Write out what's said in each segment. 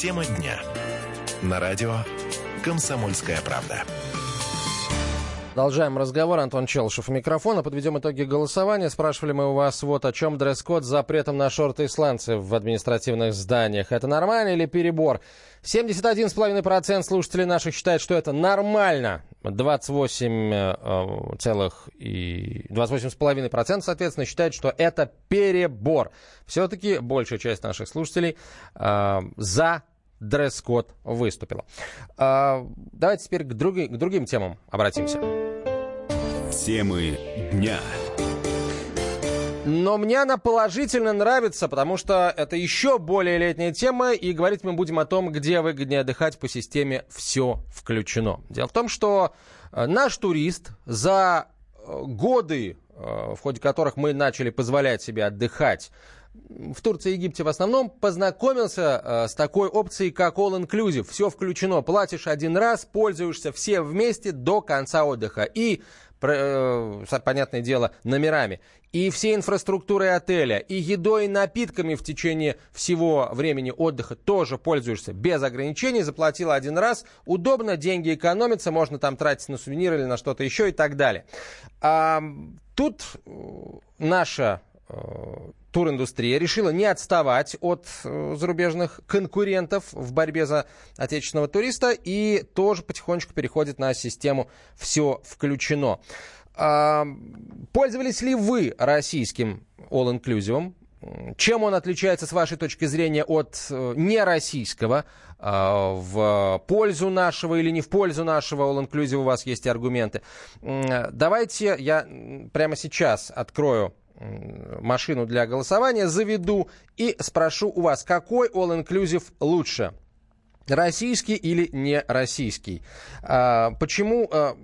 Тема дня. На радио «Комсомольская правда». Продолжаем разговор. Антон Челшев у микрофона. Подведем итоги голосования. Спрашивали мы у вас вот о чем дресс-код с запретом на шорты и сланцы в административных зданиях. Это нормально или перебор? 71,5% слушателей наших считают, что это нормально. 28 э, целых и 28,5% соответственно считают, что это перебор. Все-таки большая часть наших слушателей э, за дресс-код выступила. Э, давайте теперь к, други, к другим темам обратимся. Темы дня. Но мне она положительно нравится, потому что это еще более летняя тема, и говорить мы будем о том, где выгоднее отдыхать по системе «все включено». Дело в том, что э, наш турист за э, годы, э, в ходе которых мы начали позволять себе отдыхать в Турции и Египте в основном, познакомился э, с такой опцией, как All Inclusive. Все включено. Платишь один раз, пользуешься все вместе до конца отдыха. И Э, понятное дело, номерами, и всей инфраструктурой отеля, и едой и напитками в течение всего времени отдыха тоже пользуешься без ограничений, заплатила один раз, удобно, деньги экономятся, можно там тратить на сувениры или на что-то еще и так далее. А, тут э, наша туриндустрия решила не отставать от э, зарубежных конкурентов в борьбе за отечественного туриста и тоже потихонечку переходит на систему «все включено». А, пользовались ли вы российским all-inclusive? Чем он отличается, с вашей точки зрения, от э, нероссийского? А, в пользу нашего или не в пользу нашего all-inclusive у вас есть аргументы. Давайте я прямо сейчас открою машину для голосования, заведу и спрошу у вас, какой all-inclusive лучше? Российский или не российский? А, почему... А,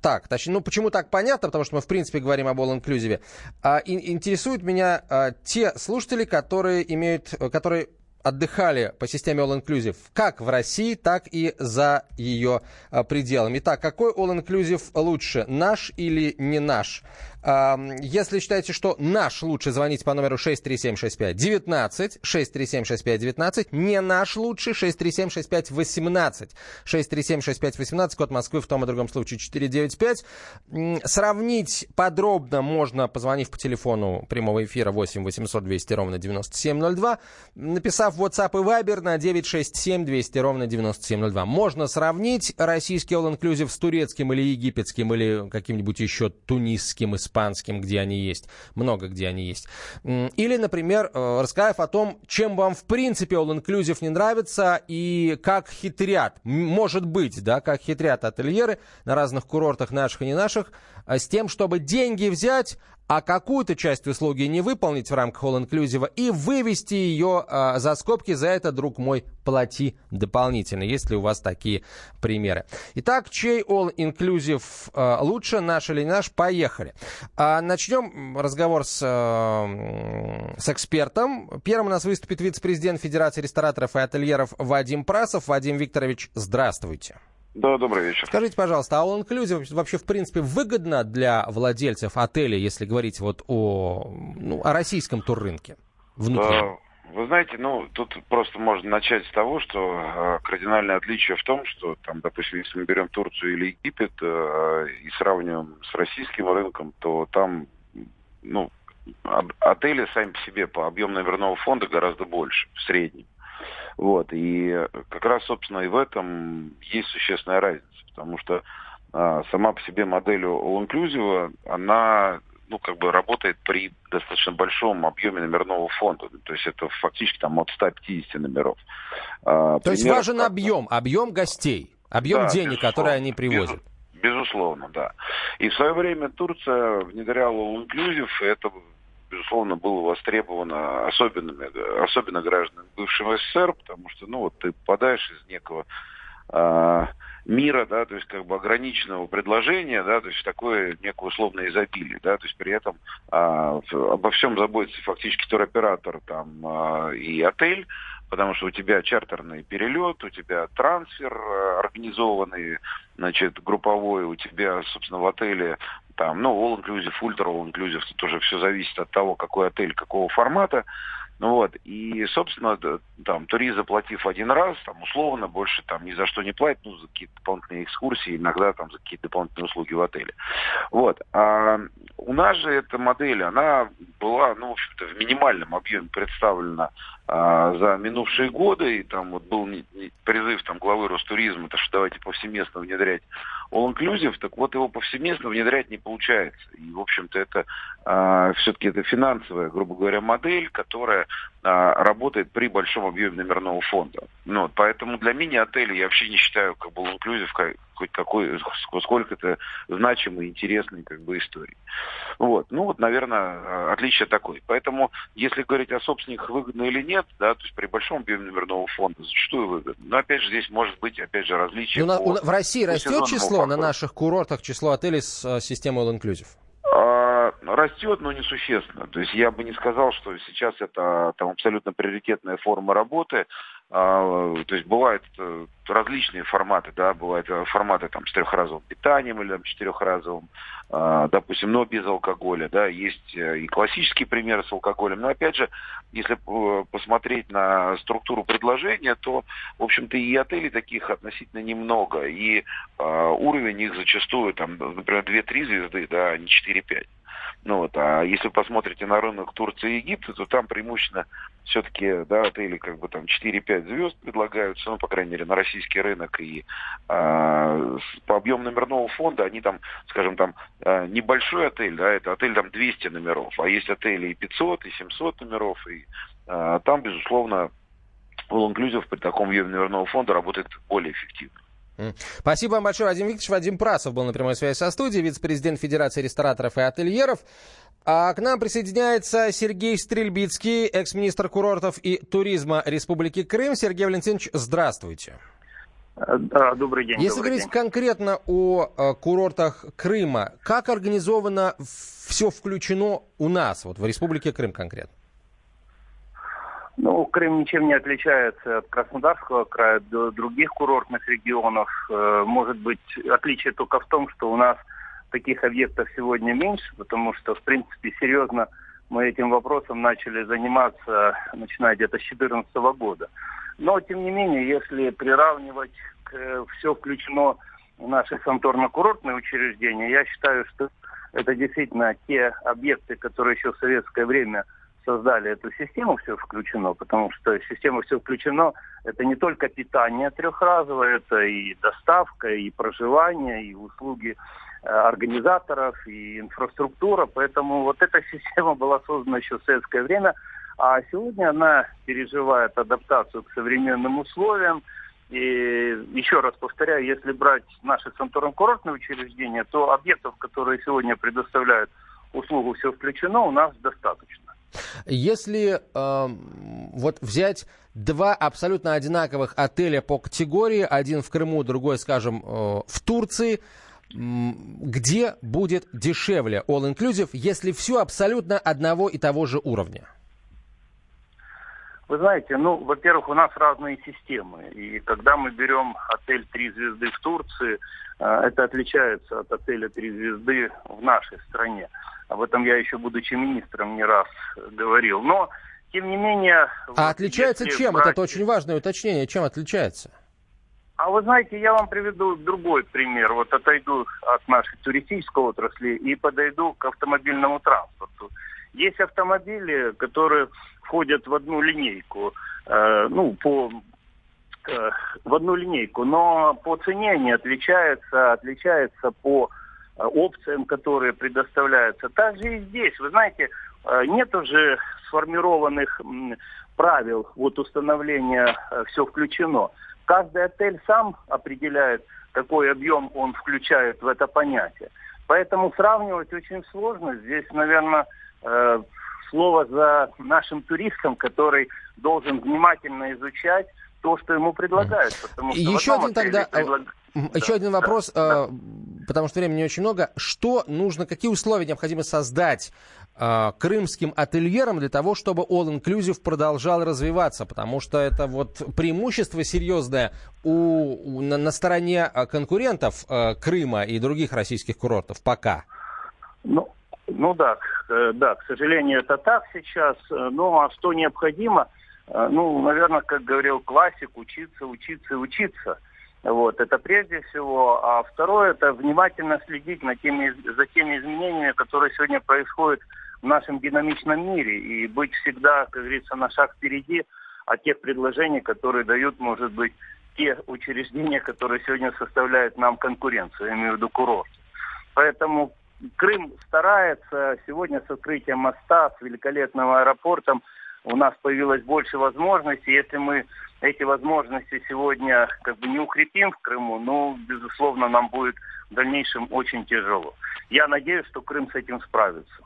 так, точнее, ну почему так понятно, потому что мы в принципе говорим об all-inclusive. А, и, интересуют меня а, те слушатели, которые имеют, которые отдыхали по системе All Inclusive как в России, так и за ее а, пределами. Итак, какой All Inclusive лучше, наш или не наш? Если считаете, что наш лучше, звоните по номеру 6376519, 6376519, не наш лучше, 6376518, 6376518, код Москвы в том и другом случае 495. Сравнить подробно можно, позвонив по телефону прямого эфира 8 800 200 ровно 9702, написав WhatsApp и Viber на 967 200 ровно 9702. Можно сравнить российский All Inclusive с турецким или египетским или каким-нибудь еще тунисским, испанским испанским, где они есть, много где они есть. Или, например, э, рассказав о том, чем вам в принципе All Inclusive не нравится и как хитрят, может быть, да, как хитрят ательеры на разных курортах наших и не наших, а с тем, чтобы деньги взять, а какую-то часть услуги не выполнить в рамках All Inclusive и вывести ее а, за скобки. За это, друг мой, плати дополнительно, если у вас такие примеры. Итак, чей All Inclusive а, лучше, наш или не наш? Поехали. А, начнем разговор с, а, с экспертом. Первым у нас выступит вице-президент Федерации рестораторов и ательеров Вадим Прасов. Вадим Викторович, здравствуйте. Да, добрый вечер. Скажите, пожалуйста, а All Inclusive вообще, в принципе, выгодно для владельцев отеля, если говорить вот о, ну, о российском туррынке? Внутреннем? Вы знаете, ну, тут просто можно начать с того, что э, кардинальное отличие в том, что, там, допустим, если мы берем Турцию или Египет э, и сравниваем с российским рынком, то там, ну, отели сами по себе по объему номерного фонда гораздо больше в среднем. Вот, и как раз, собственно, и в этом есть существенная разница, потому что а, сама по себе модель All Inclusive, она ну, как бы работает при достаточно большом объеме номерного фонда. То есть это фактически там от 150 номеров. А, То есть важен объем, объем гостей, объем да, денег, которые они привозят. Безусловно, да. И в свое время Турция внедряла All Inclusive, и это безусловно, было востребовано особенными, особенно гражданами бывшего СССР, потому что, ну, вот ты попадаешь из некого э, мира, да, то есть как бы ограниченного предложения, да, то есть такое некое условное изобилие, да, то есть при этом э, обо всем заботится фактически туроператор там э, и отель, потому что у тебя чартерный перелет, у тебя трансфер э, организованный, значит, групповой, у тебя, собственно, в отеле там, ну, all inclusive, ultra all inclusive, тут уже все зависит от того, какой отель, какого формата. Ну вот, и, собственно, там, турист, заплатив один раз, там, условно, больше там ни за что не платит, ну, за какие-то дополнительные экскурсии, иногда там за какие-то дополнительные услуги в отеле. Вот. А у нас же эта модель, она была, ну, в общем-то, в минимальном объеме представлена за минувшие годы, и там вот был призыв там главы Ростуризма, то что давайте повсеместно внедрять all-inclusive, так вот его повсеместно внедрять не получается. И, в общем-то, это а, все-таки это финансовая, грубо говоря, модель, которая а, работает при большом объеме номерного фонда. Ну, вот, поэтому для мини-отелей я вообще не считаю как бы all-inclusive хоть какой, сколько это значимой, интересной как бы истории. Вот. Ну вот, наверное, а, отличие такое. Поэтому, если говорить о собственниках выгодно или нет, да, то есть при большом объеме номерного фонда зачастую выгодно. Но опять же, здесь может быть, опять же, различия. Ну, по, в России растет число на наших курортах, число отелей с а, системой All Inclusive? А, растет, но несущественно. То есть я бы не сказал, что сейчас это там абсолютно приоритетная форма работы. А, то есть бывают э, различные форматы, да, бывают э, форматы там с трехразовым питанием или там четырехразовым, а, допустим, но без алкоголя, да, есть э, и классические примеры с алкоголем, но опять же, если посмотреть на структуру предложения, то, в общем-то, и отелей таких относительно немного, и уровень их зачастую, там, например, 2-3 звезды, да, а не 4-5. Ну вот, а если посмотрите на рынок Турции и Египта, то там преимущественно все-таки, да, отели как бы там 4-5 звезд предлагаются, ну, по крайней мере, на российский рынок. И э, по объему номерного фонда они там, скажем, там э, небольшой отель, да, это отель там 200 номеров, а есть отели и 500, и 700 номеров, и э, там, безусловно, All Inclusive при таком объеме номерного фонда работает более эффективно. Спасибо вам большое, Вадим Викторович. Вадим Прасов был на прямой связи со студией, вице-президент Федерации рестораторов и ательеров. А к нам присоединяется Сергей Стрельбицкий, экс-министр курортов и туризма Республики Крым. Сергей Валентинович, здравствуйте. Да, добрый день. Если добрый говорить день. конкретно о, о курортах Крыма, как организовано все включено у нас, вот в Республике Крым конкретно? Ну, Крым ничем не отличается от Краснодарского края, до других курортных регионов. Э, может быть, отличие только в том, что у нас таких объектов сегодня меньше, потому что, в принципе, серьезно мы этим вопросом начали заниматься, начиная где-то с 2014 года. Но, тем не менее, если приравнивать к, все включено в наши санаторно-курортные учреждения, я считаю, что это действительно те объекты, которые еще в советское время – создали эту систему «Все включено», потому что система «Все включено» – это не только питание трехразовое, это и доставка, и проживание, и услуги э, организаторов, и инфраструктура. Поэтому вот эта система была создана еще в советское время, а сегодня она переживает адаптацию к современным условиям. И еще раз повторяю, если брать наши санаторно-курортные учреждения, то объектов, которые сегодня предоставляют услугу «Все включено», у нас достаточно. Если э, вот взять два абсолютно одинаковых отеля по категории, один в Крыму, другой, скажем, э, в Турции, где будет дешевле All Inclusive, если все абсолютно одного и того же уровня? Вы знаете, ну, во-первых, у нас разные системы. И когда мы берем отель «Три звезды» в Турции, э, это отличается от отеля «Три звезды» в нашей стране. Об этом я еще, будучи министром, не раз говорил. Но, тем не менее... А вот отличается чем? Брать... Это очень важное уточнение. Чем отличается? А вы знаете, я вам приведу другой пример. Вот отойду от нашей туристической отрасли и подойду к автомобильному транспорту. Есть автомобили, которые входят в одну линейку, э, ну, по э, в одну линейку, но по цене они отличаются, отличаются по опциям, которые предоставляются. Также и здесь, вы знаете, э, нет уже сформированных правил вот установления э, все включено. Каждый отель сам определяет, какой объем он включает в это понятие. Поэтому сравнивать очень сложно. Здесь, наверное, слово за нашим туристом, который должен внимательно изучать то, что ему предлагают. Потому что Еще один тогда... Предлаг... Еще да, один вопрос, да, э, потому что времени очень много. Что нужно, какие условия необходимо создать э, крымским ательерам для того, чтобы All Inclusive продолжал развиваться? Потому что это вот преимущество серьезное у, у, на, на стороне конкурентов э, Крыма и других российских курортов пока. Ну, Ну да, э, да, к сожалению, это так сейчас. Ну а что необходимо? Ну, наверное, как говорил классик, учиться, учиться и учиться. Вот, это прежде всего. А второе, это внимательно следить на теми, за теми изменениями, которые сегодня происходят в нашем динамичном мире. И быть всегда, как говорится, на шаг впереди от тех предложений, которые дают, может быть, те учреждения, которые сегодня составляют нам конкуренцию, я имею в виду курорт. Поэтому Крым старается. Сегодня с открытием моста, с великолепным аэропортом у нас появилось больше возможностей. Если мы эти возможности сегодня как бы не укрепим в Крыму, ну, безусловно, нам будет в дальнейшем очень тяжело. Я надеюсь, что Крым с этим справится.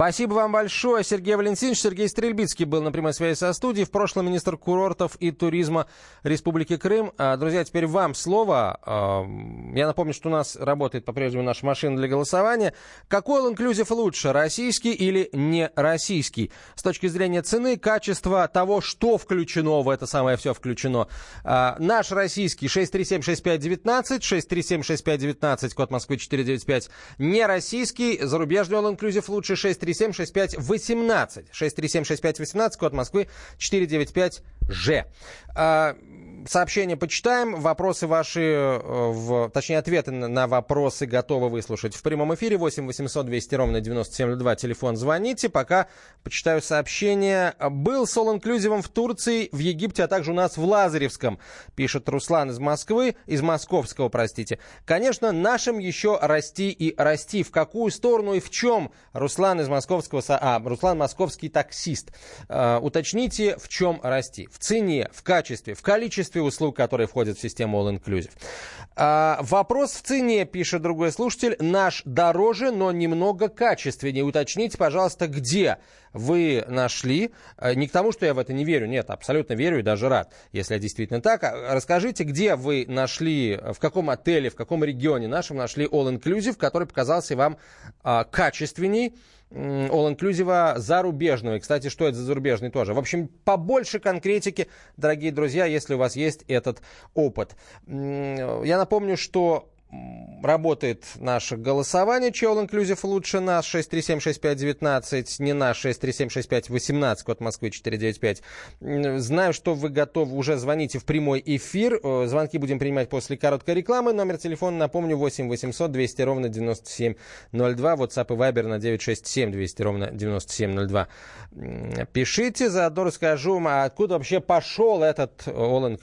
Спасибо вам большое, Сергей Валентинович. Сергей Стрельбицкий был на прямой связи со студией. В прошлом министр курортов и туризма Республики Крым. А, друзья, теперь вам слово. А, я напомню, что у нас работает по-прежнему наша машина для голосования. Какой all-inclusive лучше, российский или не российский? С точки зрения цены, качества, того, что включено в это самое все включено. А, наш российский 637-6519, 637-6519, код Москвы 495. Не российский, зарубежный all-inclusive лучше 637 637-6518. 637-6518, код Москвы 495-Ж. Сообщения почитаем. Вопросы ваши, э, в, точнее, ответы на вопросы готовы выслушать в прямом эфире. 8 800 200 ровно 9702. Телефон звоните. Пока почитаю сообщение. Был с all в Турции, в Египте, а также у нас в Лазаревском, пишет Руслан из Москвы, из Московского, простите. Конечно, нашим еще расти и расти. В какую сторону и в чем? Руслан из Московского, а, Руслан Московский таксист. Uh, уточните, в чем расти? В цене, в качестве, в количестве количестве услуг, которые входят в систему All Inclusive. А, вопрос в цене, пишет другой слушатель. Наш дороже, но немного качественнее. Уточните, пожалуйста, где вы нашли. А, не к тому, что я в это не верю. Нет, абсолютно верю и даже рад, если действительно так. А, расскажите, где вы нашли, в каком отеле, в каком регионе нашем нашли All Inclusive, который показался вам а, качественней, all-inclusive зарубежного. И, кстати, что это за зарубежный тоже? В общем, побольше конкретики, дорогие друзья, если у вас есть этот опыт. Я напомню, что работает наше голосование. All Inclusive лучше нас? 6376519, не наш 6376518, код Москвы 495. Знаю, что вы готовы, уже звоните в прямой эфир. Э, звонки будем принимать после короткой рекламы. Номер телефона, напомню, 8 800 200 ровно 9702. WhatsApp и Viber на 967 200 ровно 9702. Пишите, заодно расскажу, откуда вообще пошел этот All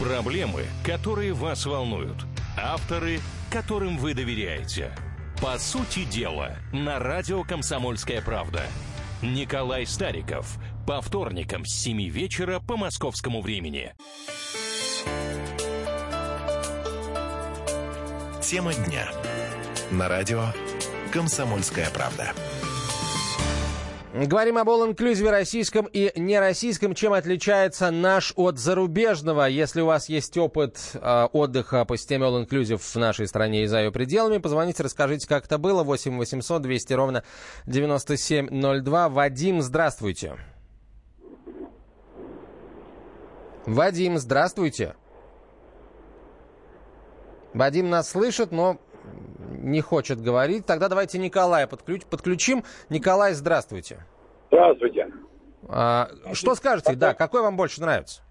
Проблемы, которые вас волнуют. Авторы, которым вы доверяете. По сути дела, на радио «Комсомольская правда». Николай Стариков. По вторникам с 7 вечера по московскому времени. Тема дня. На радио «Комсомольская правда». Говорим об all-inclusive российском и нероссийском. Чем отличается наш от зарубежного? Если у вас есть опыт э, отдыха по системе all-inclusive в нашей стране и за ее пределами, позвоните, расскажите, как это было. 8 800 200 ровно 9702. Вадим, здравствуйте. Вадим, здравствуйте. Вадим нас слышит, но не хочет говорить. Тогда давайте Николая подключ, подключим. Николай, здравствуйте. Здравствуйте. А, что скажете? Да, какой вам больше нравится?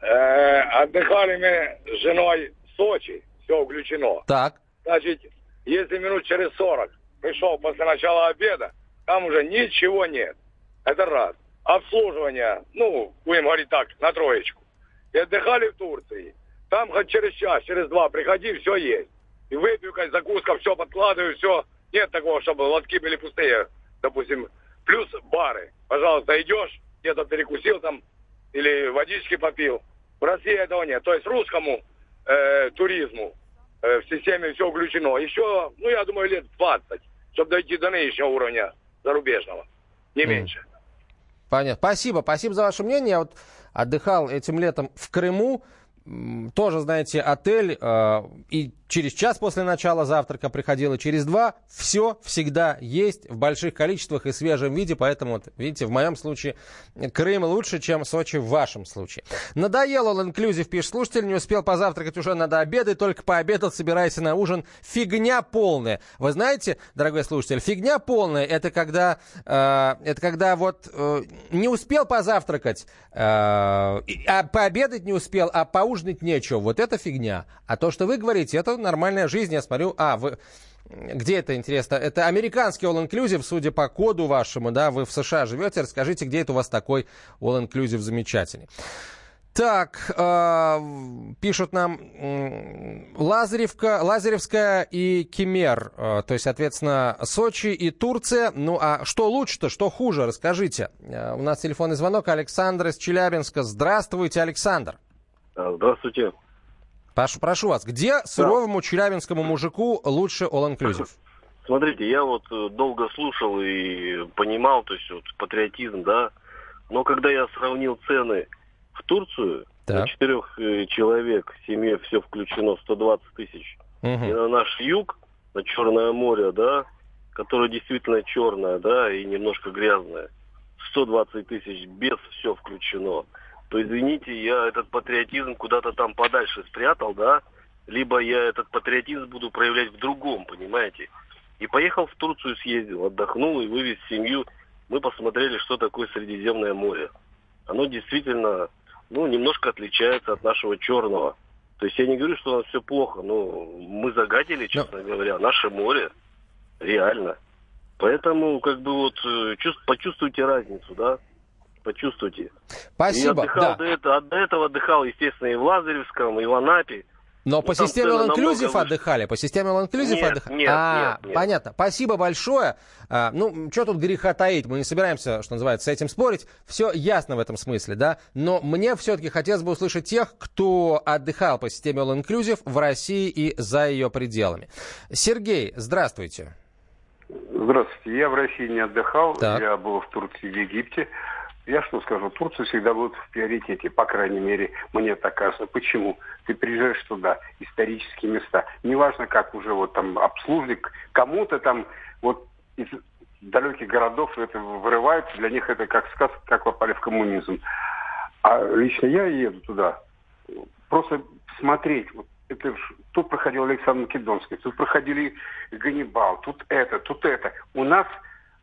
Э, отдыхали мы с женой в Сочи, все включено. Так. Значит, если минут через 40 пришел после начала обеда, там уже ничего нет. Это раз. Обслуживание, ну, будем говорить так, на троечку. И отдыхали в Турции. Там хоть через час, через два приходи, все есть и выпивка, закуска, все подкладываю, все. Нет такого, чтобы лотки были пустые, допустим. Плюс бары. Пожалуйста, идешь, где-то перекусил там, или водички попил. В России этого нет. То есть русскому э, туризму э, в системе все включено. Еще, ну, я думаю, лет 20, чтобы дойти до нынешнего уровня зарубежного. Не mm. меньше. Понятно. Спасибо. Спасибо за ваше мнение. Я вот отдыхал этим летом в Крыму. Тоже, знаете, отель. Э, и через час после начала завтрака приходило, через два. Все всегда есть в больших количествах и свежем виде. Поэтому, вот, видите, в моем случае Крым лучше, чем Сочи в вашем случае. Надоело all inclusive, пишет слушатель, не успел позавтракать, уже надо обедать, только пообедал, собирайся на ужин. Фигня полная. Вы знаете, дорогой слушатель, фигня полная, это когда, э, это когда вот э, не успел позавтракать, э, а пообедать не успел, а поужинать нечего. Вот это фигня. А то, что вы говорите, это нормальная жизнь, я смотрю. А, вы... Где это интересно? Это американский all-inclusive, судя по коду вашему, да, вы в США живете. Расскажите, где это у вас такой all-inclusive замечательный. Так, э, пишут нам э, Лазаревка, Лазаревская и Кемер, э, то есть, соответственно, Сочи и Турция. Ну, а что лучше-то, что хуже, расскажите. Э, у нас телефонный звонок Александр из Челябинска. Здравствуйте, Александр. Здравствуйте. Прошу, прошу вас, где суровому челябинскому мужику лучше all-inclusive? Смотрите, я вот э, долго слушал и понимал, то есть вот патриотизм, да, но когда я сравнил цены в Турцию, Так. на четырех э, человек в семье все включено 120 тысяч, и Мгм. на наш юг, на Черное море, да, которое действительно черное, да, и немножко грязное, 120 тысяч без все включено, то извините, я этот патриотизм куда-то там подальше спрятал, да, либо я этот патриотизм буду проявлять в другом, понимаете. И поехал в Турцию, съездил, отдохнул и вывез семью. Мы посмотрели, что такое Средиземное море. Оно действительно, ну, немножко отличается от нашего черного. То есть я не говорю, что у нас все плохо, но мы загадили, честно говоря, наше море. Реально. Поэтому, как бы вот, э, чувств- почувствуйте разницу, да? Почувствуйте. И Спасибо, отдыхал да. до, этого, до этого отдыхал, естественно, и в Лазаревском, и в Анапе. Но Ну, по системе all-inclusive отдыхали? По системе all-inclusive отдыхали? нет, а, нет, нет. понятно. Спасибо большое. А, ну, что тут греха таить? Мы не собираемся, что называется, с этим спорить. Все ясно в этом смысле, да? Но мне все-таки хотелось бы услышать тех, кто отдыхал по системе all-inclusive в России и за ее пределами. Сергей, здравствуйте. Здравствуйте. Я в России не отдыхал. Так. Я был в Турции, в Египте. Я что скажу, Турция всегда будет в приоритете, по крайней мере, мне так кажется. Почему? Ты приезжаешь туда, исторические места. Неважно, как уже вот там обслуживали, кому-то там вот из далеких городов это вырывается, для них это как сказка, как попали в коммунизм. А лично я еду туда, просто смотреть, вот это тут проходил Александр Македонский, тут проходили Ганнибал, тут это, тут это. У нас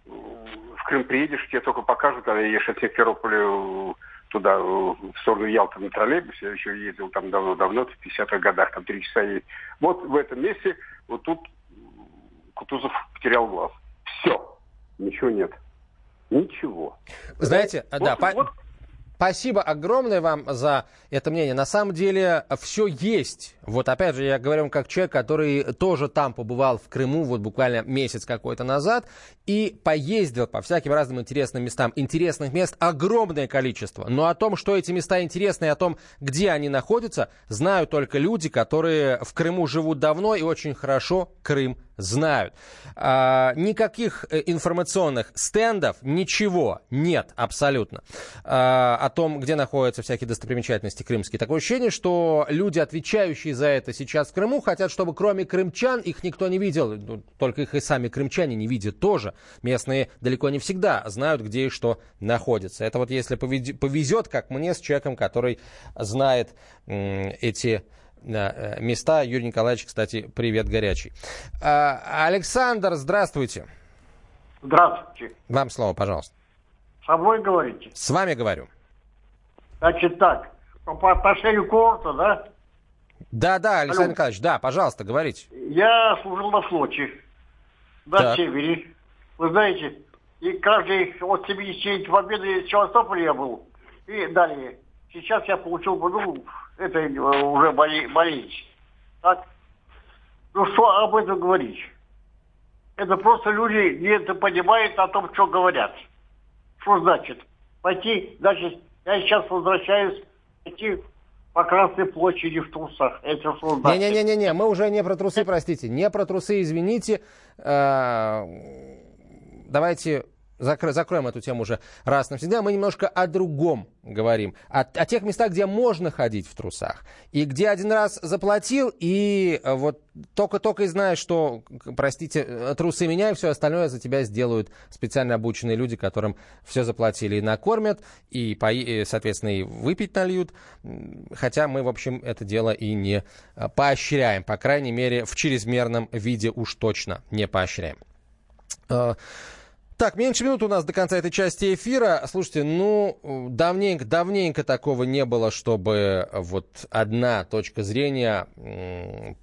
в Крым приедешь, тебе только покажут, когда едешь от Симферополя туда, э, в сторону Ялты на троллейбусе, я еще ездил там давно-давно, в 50-х годах, там три часа едет. Вот в этом месте, вот тут Кутузов потерял глаз. Все. Ничего нет. Ничего. Знаете, Вот- да, по- вот Спасибо огромное вам за это мнение. На самом деле все есть. Вот опять же, я говорю как человек, который тоже там побывал в Крыму вот буквально месяц какой-то назад и поездил по всяким разным интересным местам. Интересных мест огромное количество. Но о том, что эти места интересны, и о том, где они находятся, знают только люди, которые в Крыму живут давно и очень хорошо Крым знают. А, никаких э, информационных стендов, ничего нет абсолютно а, о том, где находятся всякие достопримечательности крымские. Такое ощущение, что люди, отвечающие за это сейчас в Крыму, хотят, чтобы кроме крымчан их никто не видел. Ну, Только их и сами крымчане не видят тоже. Местные далеко не всегда знают, где и что находится. Это вот если повезет, как мне, с человеком, который знает эти э, места. Юрий Николаевич, кстати, привет горячий. А, Александр, здравствуйте. Здравствуйте. Вам слово, пожалуйста. Со мной говорите? С вами говорю. Значит так, по по отношению к да? Да, да, Александр Алло. Николаевич, да, пожалуйста, говорите. Я служил на флоте, на Так. севере. Вы знаете, и каждый от 70 победы в Севастополе я был. И далее. Сейчас я получил, ну, это э, уже боле- болезнь. Так? Ну, что об этом говорить? Это просто люди не понимают о том, что говорят. Что значит? Пойти, значит, я сейчас возвращаюсь, пойти по Красной площади в трусах. Это что значит? Не-не-не-не, мы уже не про трусы, простите. Не про трусы, извините. Э, Давайте закро, закроем эту тему уже раз навсегда. Мы немножко о другом говорим. О, о тех местах, где можно ходить в трусах. И где один раз заплатил, и э, вот только-только и знаешь, что, простите, э, трусы меняй, все остальное за тебя сделают специально обученные люди, которым все заплатили и накормят, и, и соответственно, и выпить нальют. Хотя мы, в общем, это дело и не э, поощряем. По крайней мере, в чрезмерном виде уж точно не поощряем. Так, меньше минут у нас до конца этой части эфира. Слушайте, ну, давненько, давненько такого не было, чтобы вот одна точка зрения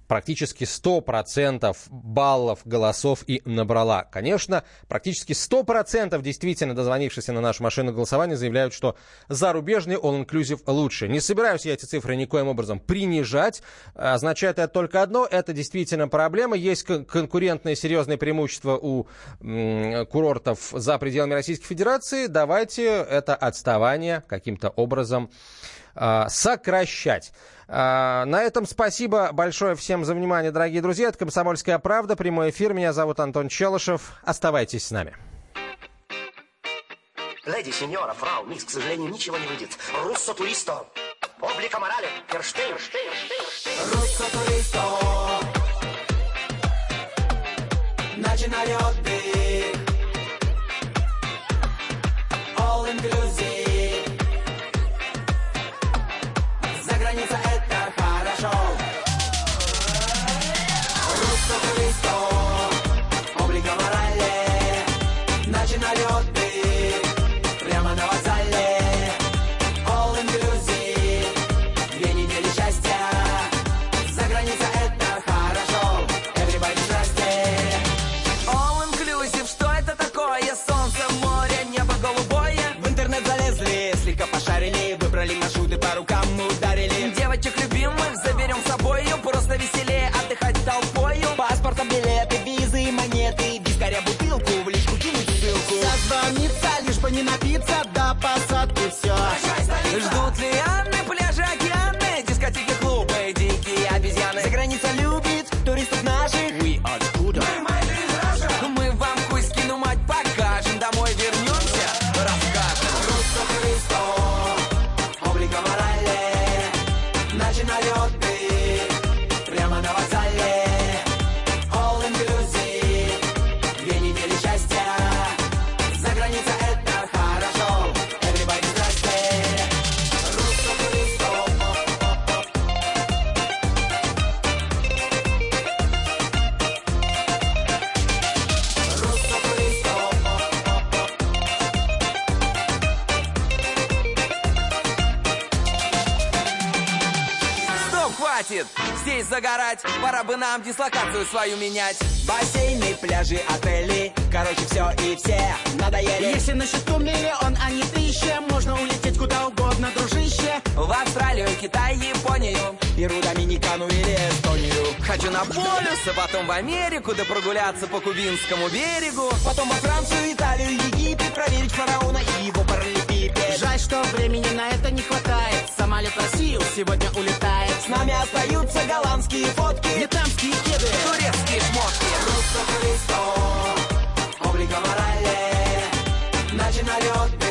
практически 100% баллов, голосов и набрала. Конечно, практически 100% действительно дозвонившиеся на нашу машину голосования заявляют, что зарубежный all-inclusive лучше. Не собираюсь я эти цифры никоим образом принижать. Означает это только одно, это действительно проблема. Есть конкурентные серьезные преимущества у курортов экспортов за пределами Российской Федерации, давайте это отставание каким-то образом э, сокращать. Э, на этом спасибо большое всем за внимание, дорогие друзья. Это «Комсомольская правда», прямой эфир. Меня зовут Антон Челышев. Оставайтесь с нами. Леди, сеньора, фрау, мисс, к сожалению, ничего не выйдет. Руссо туристо, облика морали, Ферштейн, Руссо туристо, начинали отдых. Загорать, пора бы нам дислокацию свою менять. Бассейны, пляжи, отели Короче, все и все надоели Если на счету миллион, а не тысяча Можно улететь куда угодно, дружище В Австралию, Китай, Японию, Перу, Доминикану или Эстонию. Хочу на полюс, а потом в Америку, да прогуляться по Кубинскому берегу. Потом во Францию, Италию, Египет Проверить фараона и его Жаль, что времени на это не хватает. Самолет Россию сегодня улетает. С нами остаются голландские фотки, Вьетнамские кеды турецкие шмотки. Руссо туристо, облика морали, начинали отдых